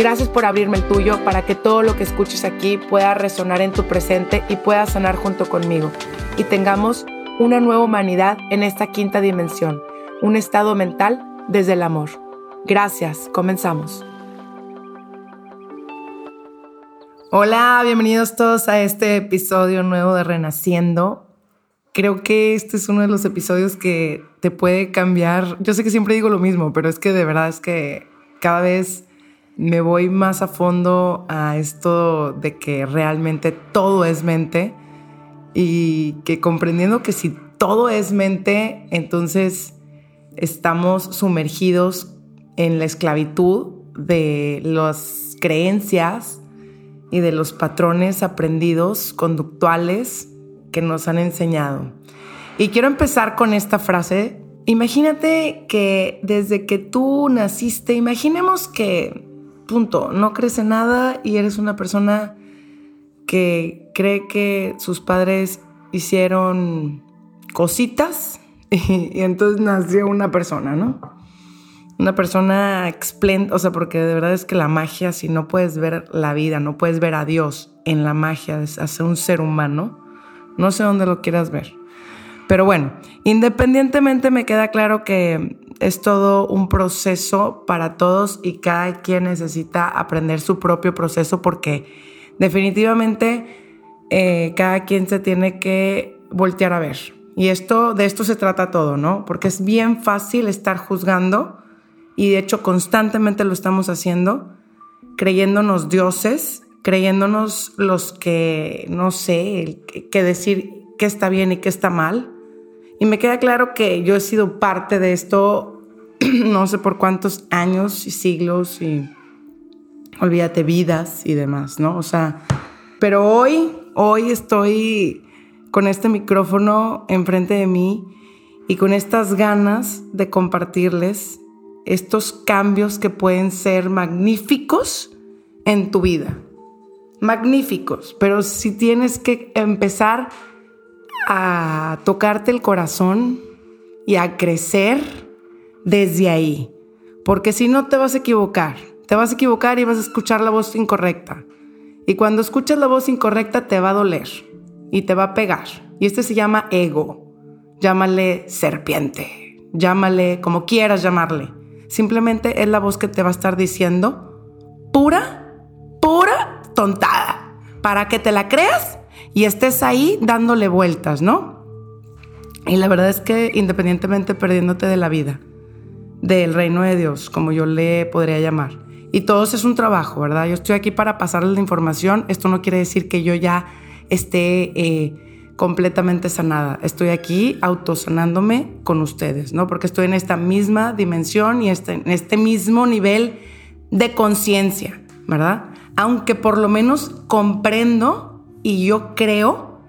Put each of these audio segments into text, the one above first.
Gracias por abrirme el tuyo para que todo lo que escuches aquí pueda resonar en tu presente y pueda sanar junto conmigo. Y tengamos una nueva humanidad en esta quinta dimensión, un estado mental desde el amor. Gracias, comenzamos. Hola, bienvenidos todos a este episodio nuevo de Renaciendo. Creo que este es uno de los episodios que te puede cambiar. Yo sé que siempre digo lo mismo, pero es que de verdad es que cada vez me voy más a fondo a esto de que realmente todo es mente y que comprendiendo que si todo es mente, entonces estamos sumergidos en la esclavitud de las creencias y de los patrones aprendidos conductuales que nos han enseñado. Y quiero empezar con esta frase. Imagínate que desde que tú naciste, imaginemos que punto, no crece nada y eres una persona que cree que sus padres hicieron cositas y, entonces nació una persona, ¿no? Una persona espléndida, o sea, porque de verdad es que la magia, si no puedes ver la vida, no puedes ver a Dios en la magia, es hacer un ser humano, no sé dónde lo quieras ver. Pero bueno, independientemente me queda claro que es todo un proceso para todos y cada quien necesita aprender su propio proceso porque definitivamente eh, cada quien se tiene que voltear a ver. Y esto, de esto se trata todo, ¿no? Porque es bien fácil estar juzgando y de hecho constantemente lo estamos haciendo, creyéndonos dioses, creyéndonos los que, no sé, que decir qué está bien y qué está mal y me queda claro que yo he sido parte de esto, no sé por cuántos años y siglos y olvídate vidas y demás, ¿no? O sea, pero hoy, hoy estoy con este micrófono enfrente de mí y con estas ganas de compartirles estos cambios que pueden ser magníficos en tu vida. Magníficos, pero si tienes que empezar a tocarte el corazón y a crecer desde ahí. Porque si no te vas a equivocar, te vas a equivocar y vas a escuchar la voz incorrecta. Y cuando escuchas la voz incorrecta te va a doler y te va a pegar. Y este se llama ego. Llámale serpiente, llámale como quieras llamarle. Simplemente es la voz que te va a estar diciendo pura, pura tontada. Para que te la creas y estés ahí dándole vueltas, ¿no? Y la verdad es que independientemente perdiéndote de la vida, del reino de Dios, como yo le podría llamar, y todo eso es un trabajo, ¿verdad? Yo estoy aquí para pasarles la información, esto no quiere decir que yo ya esté eh, completamente sanada, estoy aquí autosanándome con ustedes, ¿no? Porque estoy en esta misma dimensión y este, en este mismo nivel de conciencia, ¿verdad? Aunque por lo menos comprendo y yo creo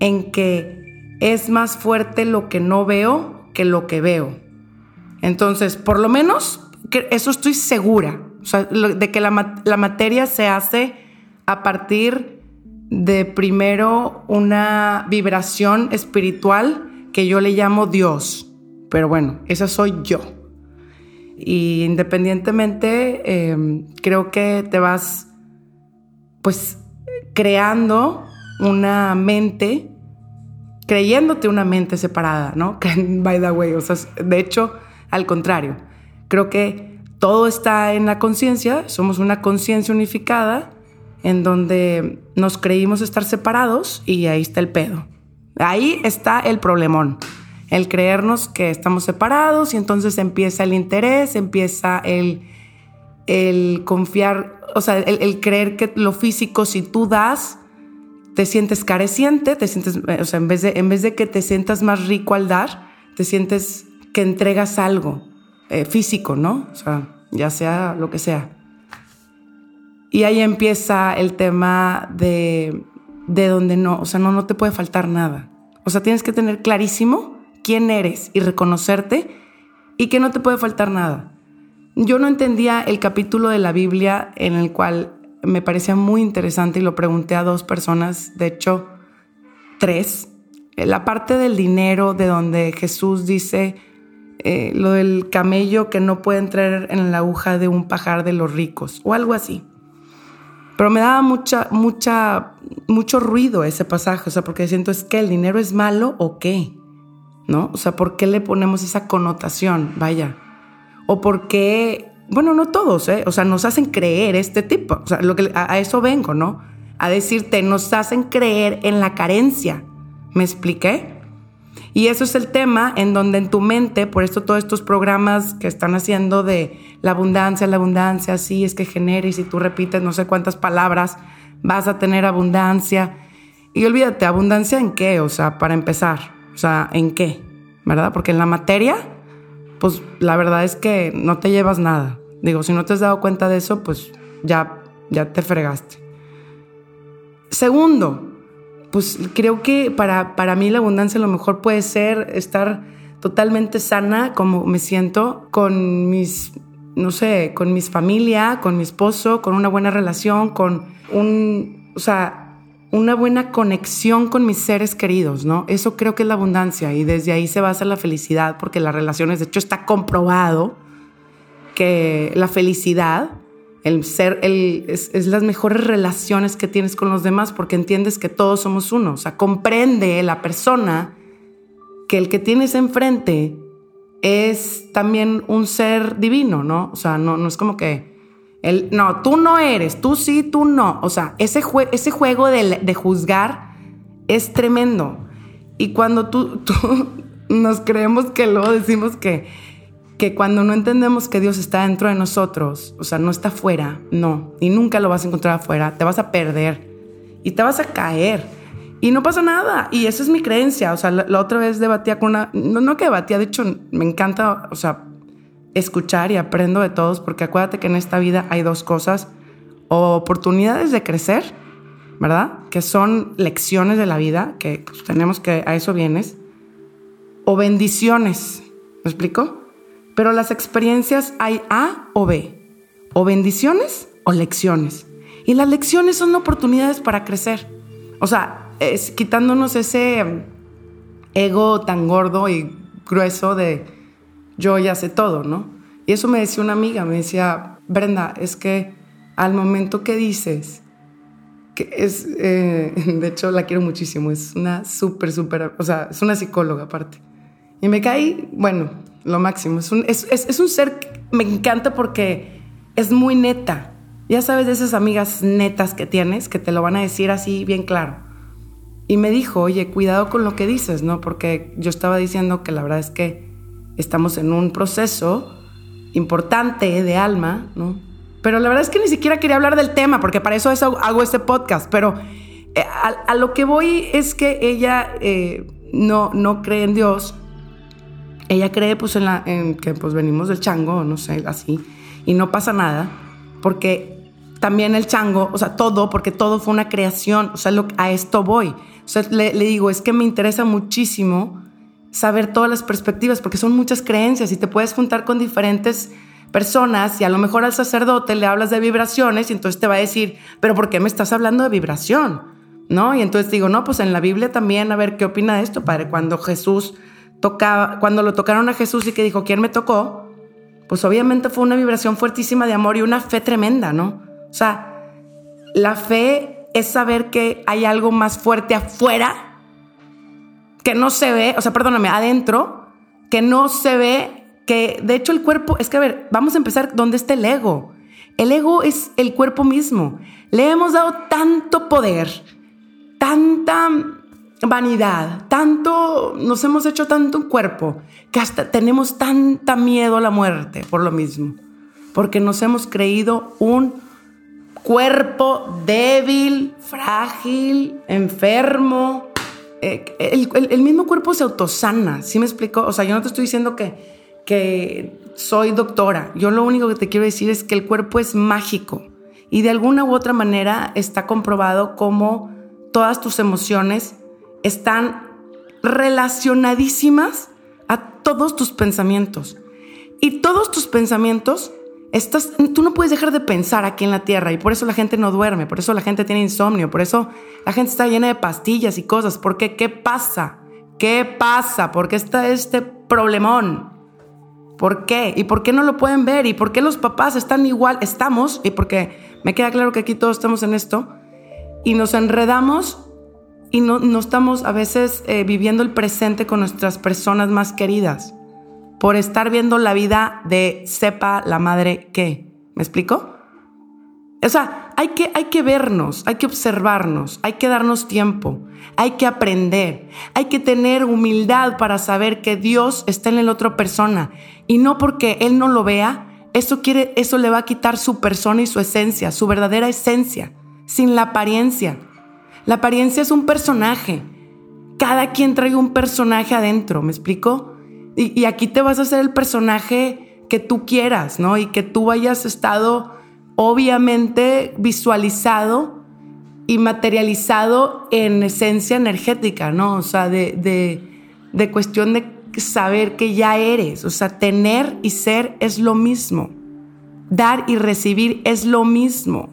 en que es más fuerte lo que no veo que lo que veo. Entonces, por lo menos, eso estoy segura, de que la, la materia se hace a partir de primero una vibración espiritual que yo le llamo Dios. Pero bueno, esa soy yo. Y independientemente, em, creo que te vas, pues, creando una mente, creyéndote una mente separada, ¿no? By the way, o sea, de hecho, al contrario, creo que todo está en la conciencia, somos una conciencia unificada en donde nos creímos estar separados y ahí está el pedo. Ahí está el problemón. El creernos que estamos separados y entonces empieza el interés, empieza el, el confiar, o sea, el, creer que lo físico, si tú das, te sientes careciente, te sientes, o sea, en vez, de, en vez de que te sientas más rico al dar, te sientes que entregas algo eh, físico, ¿no? O sea, ya sea lo que sea. Y ahí empieza el tema de, de donde no, o sea, no, no te puede faltar nada. O sea, tienes que tener clarísimo quién eres y reconocerte y que no te puede faltar nada. Yo no entendía el capítulo de la Biblia en el cual me parecía muy interesante y lo pregunté a dos personas, de hecho, tres. La parte del dinero, de donde Jesús dice eh, lo del camello que no puede entrar en la aguja de un pajar de los ricos, o algo así. Pero me daba mucha, mucha, mucho ruido ese pasaje, o sea, porque siento es que el dinero es malo o qué, ¿no? O sea, ¿por qué le ponemos esa connotación? Vaya. O por qué, bueno, no todos, ¿eh? O sea, nos hacen creer este tipo, o sea, lo que, a, eso vengo, ¿no? A decirte, nos hacen creer en la carencia. ¿Me expliqué? Y eso es el tema en donde en tu mente, por esto todos estos programas que están haciendo de la abundancia, la abundancia, sí, es que genere y si tú repites no sé cuántas palabras, vas a tener abundancia. Y olvídate, abundancia en qué, o sea, para empezar, o sea, en qué, ¿verdad? Porque en la materia, pues la verdad es que no te llevas nada. Digo, si no te has dado cuenta de eso, pues ya, ya te fregaste. Segundo, pues creo que para, para mí la abundancia lo mejor puede ser estar totalmente sana como me siento con mis, no sé, con mis familia, con mi esposo, con una buena relación, con un, o sea, una buena conexión con mis seres queridos, ¿no? Eso creo que es la abundancia y desde ahí se basa la felicidad porque las relaciones, de hecho está comprobado que la felicidad el ser, el, es, las mejores relaciones que tienes con los demás porque entiendes que todos somos uno. O sea, comprende la persona que el que tienes enfrente es también un ser divino, ¿no? O sea, no, no es como que, el, no, tú no eres, tú sí, tú no. O sea, ese, ese juego de, juzgar es tremendo. Y cuando tú, tú nos creemos que luego decimos que que cuando no entendemos que Dios está dentro de nosotros, o sea, no está afuera, no, y nunca lo vas a encontrar afuera, te vas a perder y te vas a caer y no pasa nada. Y esa es mi creencia, o sea, la, otra vez debatía con una, no, no que debatía, de hecho me encanta, o sea, escuchar y aprendo de todos, porque acuérdate que en esta vida hay dos cosas, o oportunidades de crecer, ¿verdad? Que son lecciones de la vida, que pues, tenemos que, a eso vienes, o bendiciones, ¿me explico? Pero las experiencias hay A o B, o bendiciones o lecciones. Y las lecciones son oportunidades para crecer. O sea, es quitándonos ese um, ego tan gordo y grueso de yo ya sé todo, ¿no? Y eso me decía una amiga, me decía, Brenda, es que al momento que dices, que es, eh, de hecho la quiero muchísimo, es una súper, súper, o sea, es una psicóloga aparte. Y me caí, bueno, lo máximo. Es un, es, es, un ser que me encanta porque es muy neta. Ya sabes de esas amigas netas que tienes que te lo van a decir así bien claro. Y me dijo, oye, cuidado con lo que dices, ¿no? Porque yo estaba diciendo que la verdad es que estamos en un proceso importante de alma, ¿no? Pero la verdad es que ni siquiera quería hablar del tema, porque para eso, hago este podcast. Pero eh, a, lo que voy es que ella eh, no, no cree en Dios ella cree pues en, la, en que pues venimos del chango, no sé, así, y no pasa nada, porque también el chango, o sea, todo, porque todo fue una creación, o sea, a esto voy. O sea, le, le, digo, es que me interesa muchísimo saber todas las perspectivas, porque son muchas creencias y te puedes juntar con diferentes personas y a lo mejor al sacerdote le hablas de vibraciones y entonces te va a decir, pero ¿por qué me estás hablando de vibración? ¿No? Y entonces digo, no, pues en la Biblia también, a ver, ¿qué opina de esto, padre? Cuando Jesús tocaba, cuando lo tocaron a Jesús y que dijo, ¿quién me tocó? Pues obviamente fue una vibración fuertísima de amor y una fe tremenda, ¿no? O sea, la fe es saber que hay algo más fuerte afuera que no se ve, o sea, perdóname, adentro, que no se ve, que de hecho el cuerpo, es que a ver, vamos a empezar donde está el ego. El ego es el cuerpo mismo. Le hemos dado tanto poder, tanta vanidad, tanto, nos hemos hecho tanto un cuerpo que hasta tenemos tanta miedo a la muerte por lo mismo, porque nos hemos creído un cuerpo débil, frágil, enfermo. Eh, el, mismo cuerpo se autosana, ¿sí me explico? O sea, yo no te estoy diciendo que, que soy doctora, yo lo único que te quiero decir es que el cuerpo es mágico y de alguna u otra manera está comprobado como todas tus emociones están relacionadísimas a todos tus pensamientos. Y todos tus pensamientos, estás, tú no puedes dejar de pensar aquí en la Tierra y por eso la gente no duerme, por eso la gente tiene insomnio, por eso la gente está llena de pastillas y cosas. Porque, ¿qué pasa? ¿Qué pasa? ¿Por qué está este problemón? ¿Por qué? ¿Y por qué no lo pueden ver? ¿Y por qué los papás están igual? Estamos, y porque me queda claro que aquí todos estamos en esto, y nos enredamos y no, no estamos a veces eh, viviendo el presente con nuestras personas más queridas por estar viendo la vida de sepa la madre qué. ¿Me explico? O sea, hay que, hay que vernos, hay que observarnos, hay que darnos tiempo, hay que aprender, hay que tener humildad para saber que Dios está en la otra persona y no porque Él no lo vea, eso, quiere, eso le va a quitar su persona y su esencia, su verdadera esencia, sin la apariencia. La apariencia es un personaje. Cada quien trae un personaje adentro, ¿me explico? Y, aquí te vas a hacer el personaje que tú quieras, ¿no? Y que tú hayas estado obviamente visualizado y materializado en esencia energética, ¿no? O sea, de, de, de cuestión de saber que ya eres. O sea, tener y ser es lo mismo. Dar y recibir es lo mismo.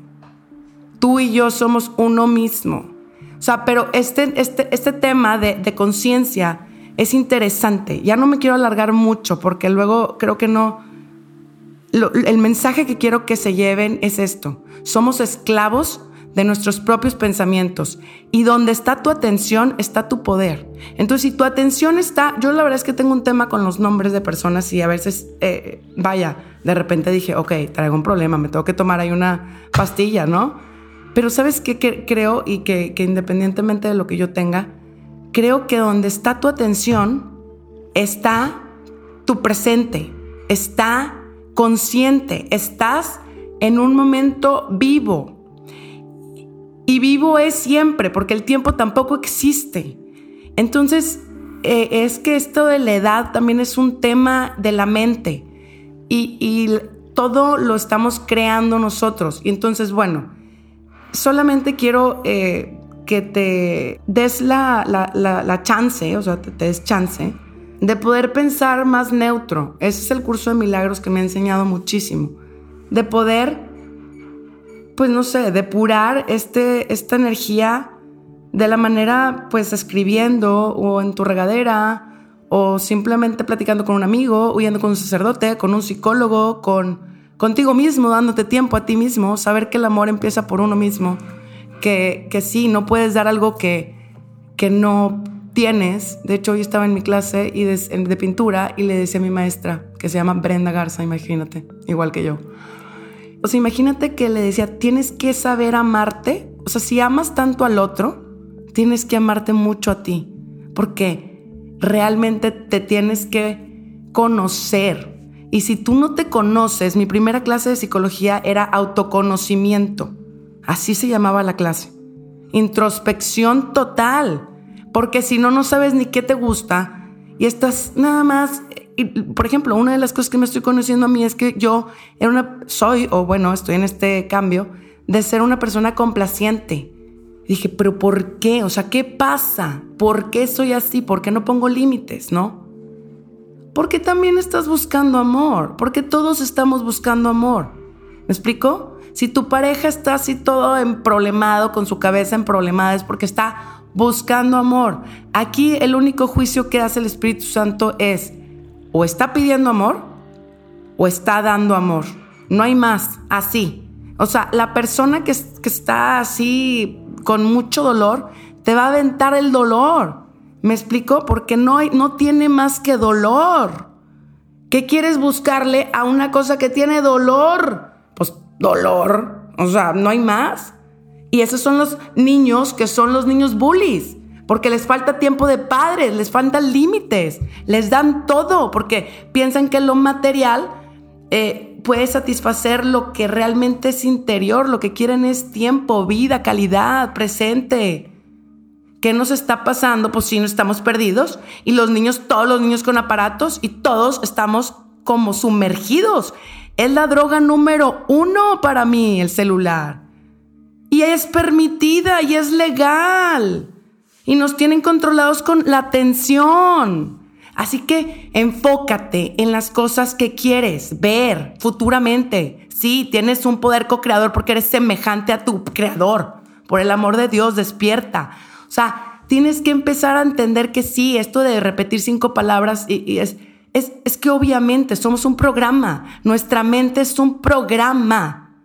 Tú y yo somos uno mismo. O sea, pero este, este, este tema de, de conciencia es interesante. Ya no me quiero alargar mucho porque luego creo que no... el mensaje que quiero que se lleven es esto. Somos esclavos de nuestros propios pensamientos. Y donde está tu atención, está tu poder. Entonces, si tu atención está, yo la verdad es que tengo un tema con los nombres de personas y a veces, eh, vaya, de repente dije, ok, traigo un problema, me tengo que tomar ahí una pastilla, ¿no? Pero sabes qué creo y que, independientemente de lo que yo tenga, creo que donde está tu atención está tu presente, está consciente, estás en un momento vivo. Y vivo es siempre, porque el tiempo tampoco existe. Entonces, eh, es que esto de la edad también es un tema de la mente. Y, todo lo estamos creando nosotros. Y entonces, bueno, solamente quiero eh, que te des la, la, chance, o sea, te, des chance de poder pensar más neutro. Ese es el curso de milagros que me ha enseñado muchísimo. De poder, pues no sé, depurar este, esta energía de la manera, pues escribiendo o en tu regadera o simplemente platicando con un amigo, huyendo con un sacerdote, con un psicólogo, con contigo mismo, dándote tiempo a ti mismo, saber que el amor empieza por uno mismo, que, que sí, no puedes dar algo que, que no tienes. De hecho, hoy estaba en mi clase y de, pintura y le decía a mi maestra, que se llama Brenda Garza, imagínate, igual que yo. O sea, imagínate que le decía, tienes que saber amarte. O sea, si amas tanto al otro, tienes que amarte mucho a ti, porque realmente te tienes que conocer, y si tú no te conoces, mi primera clase de psicología era autoconocimiento. Así se llamaba la clase. Introspección total. Porque si no, no sabes ni qué te gusta y estás nada más... por ejemplo, una de las cosas que me estoy conociendo a mí es que yo era una, soy, o bueno, estoy en este cambio, de ser una persona complaciente. dije, pero ¿por qué? O sea, ¿qué pasa? ¿Por qué soy así? ¿Por qué no pongo límites? ¿No? Porque también estás buscando amor, porque todos estamos buscando amor. ¿Me explico? Si tu pareja está así todo emproblemado, con su cabeza emproblemada, es porque está buscando amor. Aquí el único juicio que hace el Espíritu Santo es o está pidiendo amor o está dando amor. No hay más, así. O sea, la persona que, que está así con mucho dolor, te va a aventar el dolor. ¿Me explico? Porque no, hay, no tiene más que dolor. ¿Qué quieres buscarle a una cosa que tiene dolor? Dolor. O sea, no hay más. Y esos son los niños que son los niños bullies. porque les falta tiempo de padres, les faltan límites, les dan todo, porque piensan que lo material eh, puede satisfacer lo que realmente es interior, lo que quieren es tiempo, vida, calidad, presente. ¿Qué nos está pasando? Pues sí, no estamos perdidos y los niños, todos los niños con aparatos y todos estamos como sumergidos. Es la droga número uno para mí, el celular. Y es permitida y es legal. Y nos tienen controlados con la atención. Así que enfócate en las cosas que quieres ver futuramente. Sí, tienes un poder co-creador porque eres semejante a tu creador. Por el amor de Dios, despierta. O sea, tienes que empezar a entender que sí, esto de repetir cinco palabras y, es, es, que obviamente somos un programa. Nuestra mente es un programa.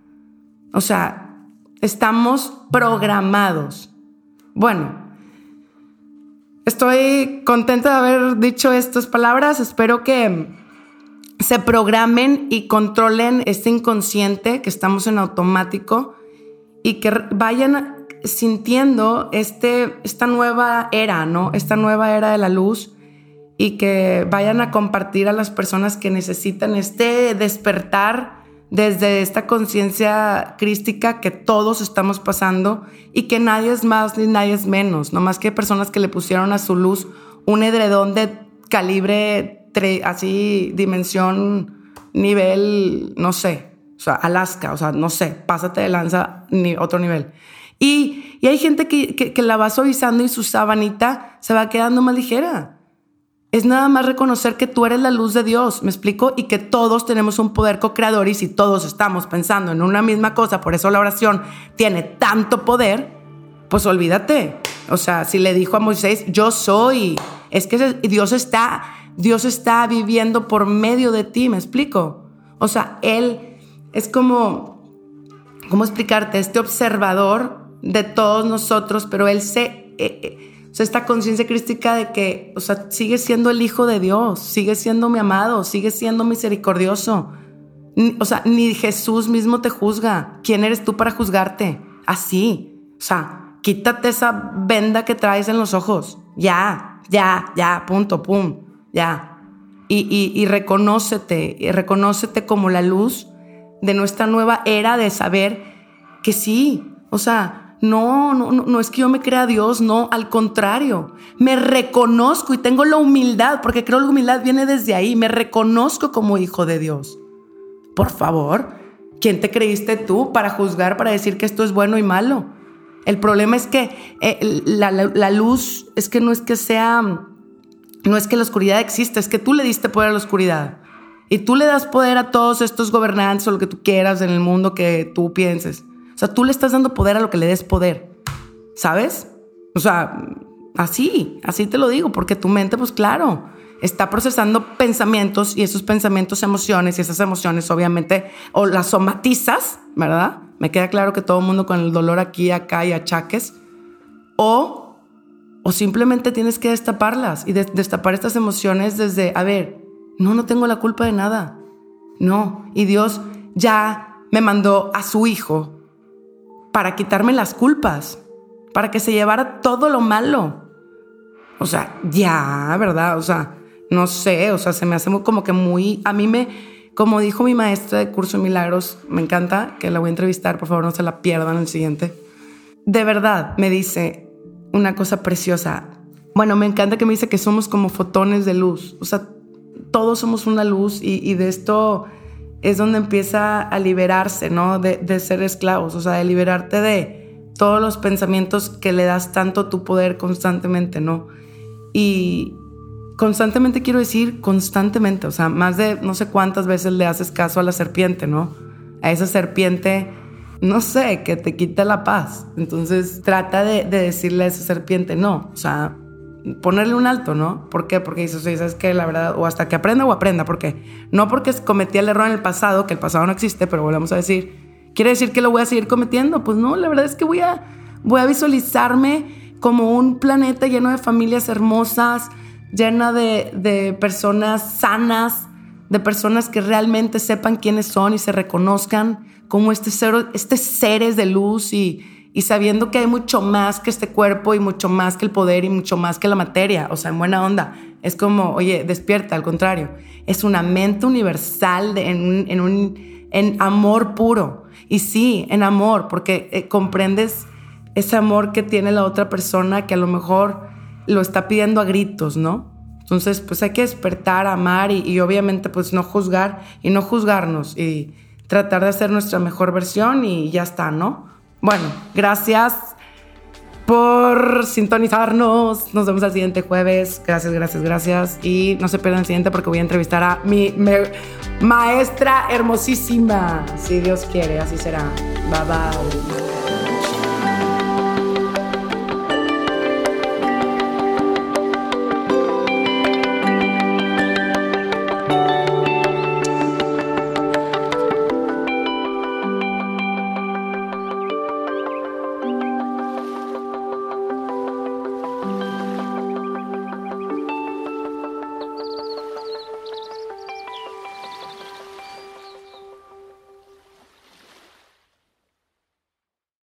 O sea, estamos programados. Bueno, Estoy contenta de haber dicho estas palabras. Espero que se programen y controlen este inconsciente que estamos en automático y que vayan sintiendo este, esta nueva era, ¿no? Esta nueva era de la luz y que vayan a compartir a las personas que necesitan este despertar desde esta conciencia crística que todos estamos pasando y que nadie es más ni nadie es menos, no más que personas que le pusieron a su luz un edredón de calibre así, dimensión, nivel, no sé, o sea, Alaska, o sea, no sé, pásate de lanza, ni otro nivel. Y, y hay gente que, que, que la va suavizando y su sabanita se va quedando más ligera. Es nada más reconocer que tú eres la luz de Dios, me explico, y que todos tenemos un poder co-creador y si todos estamos pensando en una misma cosa, por eso la oración tiene tanto poder, pues olvídate. O sea, si le dijo a Moisés, yo soy, es que Dios está, Dios está viviendo por medio de ti, me explico. O sea, Él es como, ¿cómo explicarte? Este observador de todos nosotros, pero Él se... Eh, eh, o sea, esta conciencia crística de que, o sea, sigue siendo el Hijo de Dios, sigue siendo mi amado, sigue siendo misericordioso. O sea, ni Jesús mismo te juzga. ¿Quién eres tú para juzgarte? Así. O sea, quítate esa venda que traes en los ojos. Ya, ya, ya, punto, pum, ya. Y, y, y reconócete, y reconócete como la luz de nuestra nueva era de saber que sí, o sea, no, no, no es que yo me crea Dios, no, al contrario, me reconozco y tengo la humildad, porque creo que la humildad viene desde ahí, me reconozco como hijo de Dios. Por favor, ¿quién te creíste tú para juzgar, para decir que esto es bueno y malo? El problema es que eh, la, la luz es que no es que sea, no es que la oscuridad exista, es que tú le diste poder a la oscuridad. Y tú le das poder a todos estos gobernantes o lo que tú quieras en el mundo que tú pienses. Sea, tú le estás dando poder a lo que le des poder, ¿sabes? O sea, así, así te lo digo, porque tu mente, pues claro, está procesando pensamientos y esos pensamientos emociones y esas emociones obviamente o las somatizas, ¿verdad? Me queda claro que todo el mundo con el dolor aquí, acá y achaques. O, o simplemente tienes que destaparlas y destapar estas emociones desde, a ver, no, no tengo la culpa de nada. No, y Dios ya me mandó a su hijo para quitarme las culpas, para que se llevara todo lo malo. O sea, ya, ¿verdad? O sea, no sé, o sea, se me hace como que muy, a mí me, como dijo mi maestra de curso de milagros, me encanta, que la voy a entrevistar, por favor no se la pierdan el siguiente. De verdad, me dice una cosa preciosa. Bueno, me encanta que me dice que somos como fotones de luz, o sea, todos somos una luz y de esto es donde empieza a liberarse, ¿no? De, ser esclavos, o sea, de liberarte de todos los pensamientos que le das tanto tu poder constantemente, ¿no? Y constantemente quiero decir constantemente, o sea, más de no sé cuántas veces le haces caso a la serpiente, ¿no? A esa serpiente, no sé, que te quita la paz. Entonces trata de, de decirle a esa serpiente, no, o sea, ponerle un alto, ¿no? ¿Por qué? Porque dices, oye, ¿sabes que La verdad, o hasta que aprenda o aprenda, porque no porque cometí el error en el pasado, que el pasado no existe, pero volvemos a decir, ¿quiere decir que lo voy a seguir cometiendo? Pues no, la verdad es que voy a, voy a visualizarme como un planeta lleno de familias hermosas, llena de, de personas sanas, de personas que realmente sepan quiénes son y se reconozcan como este, ser, este seres de luz y, y sabiendo que hay mucho más que este cuerpo y mucho más que el poder y mucho más que la materia, o sea, en buena onda. Es como, oye, despierta, al contrario, es una mente universal en, en, un, en amor puro. Y sí, en amor, porque eh, comprendes ese amor que tiene la otra persona que a lo mejor lo está pidiendo a gritos, ¿no? Entonces, pues hay que despertar, amar y, y obviamente pues no juzgar y no juzgarnos y tratar de hacer nuestra mejor versión y ya está, ¿no? Bueno, gracias por sintonizarnos. Nos vemos el siguiente jueves. Gracias, gracias, gracias. Y no se pierdan el siguiente porque voy a entrevistar a mi maestra hermosísima. Si Dios quiere, así será. Bye bye.